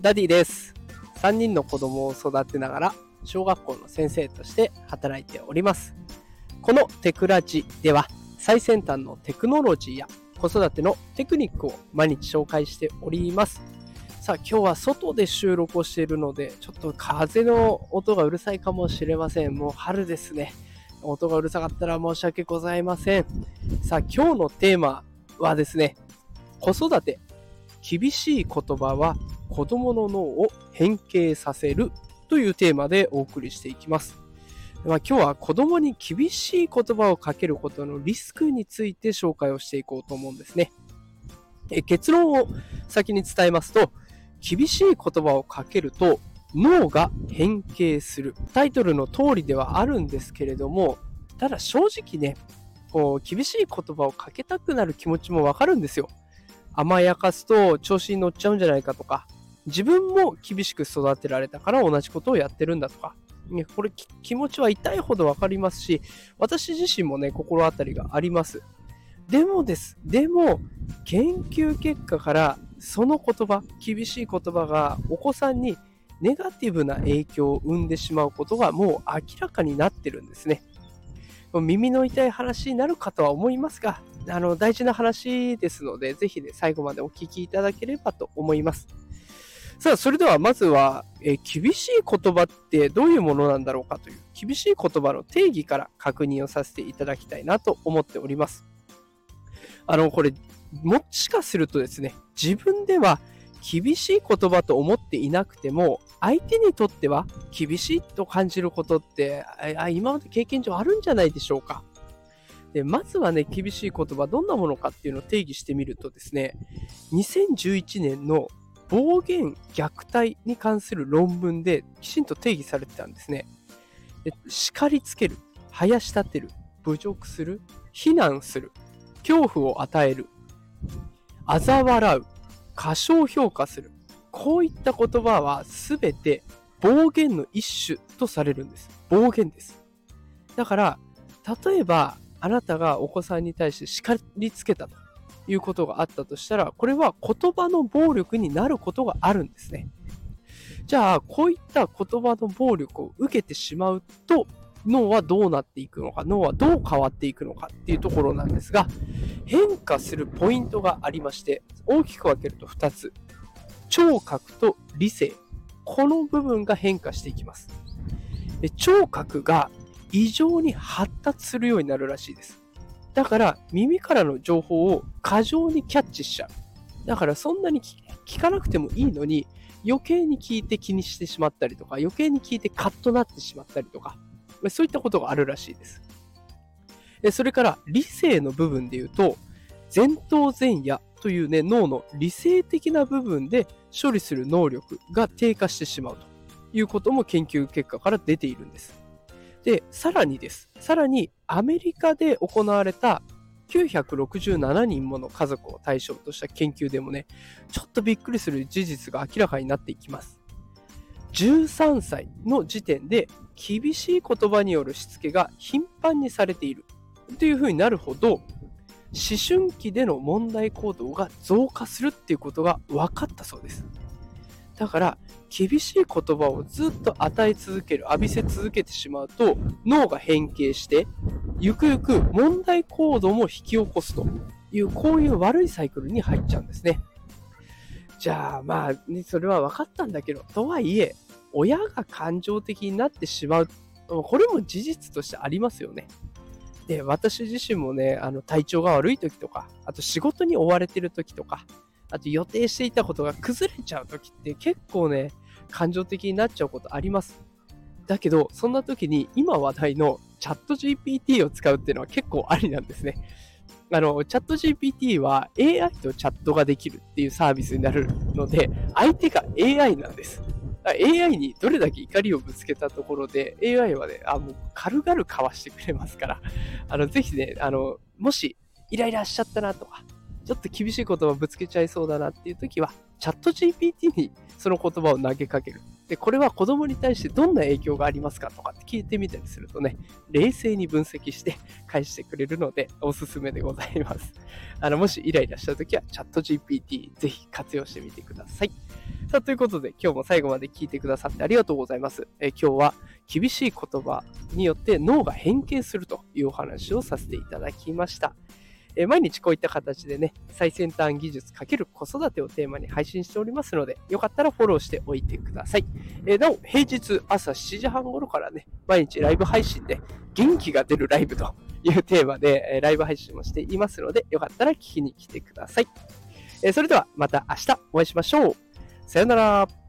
ダディです。3人の子供を育てながら、小学校の先生として働いております。このテクラジでは、最先端のテクノロジーや子育てのテクニックを毎日紹介しております。さあ、今日は外で収録をしているので、ちょっと風の音がうるさいかもしれません。もう春ですね。音がうるさかったら申し訳ございません。さあ、今日のテーマはですね、子育て。厳しい言葉は子供の脳を変形させるというテーマでお送りしていきます。まあ、今日は子供に厳しい言葉をかけることのリスクについて紹介をしていこうと思うんですね。え結論を先に伝えますと、厳しい言葉をかけると脳が変形する。タイトルの通りではあるんですけれども、ただ正直ね、こう厳しい言葉をかけたくなる気持ちもわかるんですよ。甘やかすと調子に乗っちゃうんじゃないかとか、自分も厳しく育てられたから同じことをやってるんだとか、ね、これ気持ちは痛いほどわかりますし、私自身もね、心当たりがあります。でもです。でも、研究結果からその言葉、厳しい言葉がお子さんにネガティブな影響を生んでしまうことがもう明らかになってるんですね。耳の痛い話になるかとは思いますが、あの、大事な話ですので、ぜひね、最後までお聞きいただければと思います。さあ、それではまずは、え厳しい言葉ってどういうものなんだろうかという、厳しい言葉の定義から確認をさせていただきたいなと思っております。あの、これ、もしかするとですね、自分では厳しい言葉と思っていなくても、相手にとっては厳しいと感じることって、あ今まで経験上あるんじゃないでしょうか。で、まずはね、厳しい言葉、どんなものかっていうのを定義してみるとですね、2011年の暴言虐待に関する論文できちんと定義されてたんですね。で叱りつける、生やし立てる、侮辱する、非難する、恐怖を与える、嘲笑う、過小評価する。こういった言葉はすべて暴言の一種とされるんです。暴言です。だから、例えば、あなたがお子さんに対して叱りつけたということがあったとしたら、これは言葉の暴力になることがあるんですね。じゃあ、こういった言葉の暴力を受けてしまうと、脳はどうなっていくのか、脳はどう変わっていくのかっていうところなんですが、変化するポイントがありまして、大きく分けると2つ。聴覚と理性。この部分が変化していきます。で聴覚が異常に発達するようになるらしいです。だから耳からの情報を過剰にキャッチしちゃう。だからそんなに聞かなくてもいいのに余計に聞いて気にしてしまったりとか余計に聞いてカッとなってしまったりとかそういったことがあるらしいです。それから理性の部分で言うと前頭前野というね脳の理性的な部分で処理する能力が低下してしまうということも研究結果から出ているんです。で、さらにです。さらにアメリカで行われた967人もの家族を対象とした研究でもね、ちょっとびっくりする事実が明らかになっていきます。13歳の時点で厳しい言葉によるしつけが頻繁にされているというふうになるほど、思春期での問題行動が増加するっていうことが分かったそうです。だから、厳しい言葉をずっと与え続ける、浴びせ続けてしまうと、脳が変形して、ゆくゆく問題行動も引き起こすという、こういう悪いサイクルに入っちゃうんですね。じゃあ、まあ、ね、それは分かったんだけど、とはいえ、親が感情的になってしまう、これも事実としてありますよね。で、私自身もね、あの体調が悪い時とか、あと仕事に追われてる時とか、あと予定していたことが崩れちゃう時って結構ね、感情的になっちゃうことあります。だけど、そんな時に今話題のチャット GPT を使うっていうのは結構ありなんですね。あの、チャット GPT は AI とチャットができるっていうサービスになるので、相手が AI なんです。AI にどれだけ怒りをぶつけたところで、AI はね、あ、もう軽々かわしてくれますから、あの、ぜひね、あの、もしイライラしちゃったなとか、ちょっと厳しい言葉ぶつけちゃいそうだなっていう時は、チャット GPT にその言葉を投げかける。で、これは子供に対してどんな影響がありますかとかって聞いてみたりするとね、冷静に分析して返してくれるのでおすすめでございます。あの、もしイライラした時はチャット GPT ぜひ活用してみてください。さあ、ということで今日も最後まで聞いてくださってありがとうございます。え今日は厳しい言葉によって脳が変形するというお話をさせていただきました。え毎日こういった形でね、最先端技術×子育てをテーマに配信しておりますので、よかったらフォローしておいてください。えなお、平日朝7時半頃からね、毎日ライブ配信で元気が出るライブというテーマで、えライブ配信もしていますので、よかったら聞きに来てください。えそれではまた明日お会いしましょう。さよなら。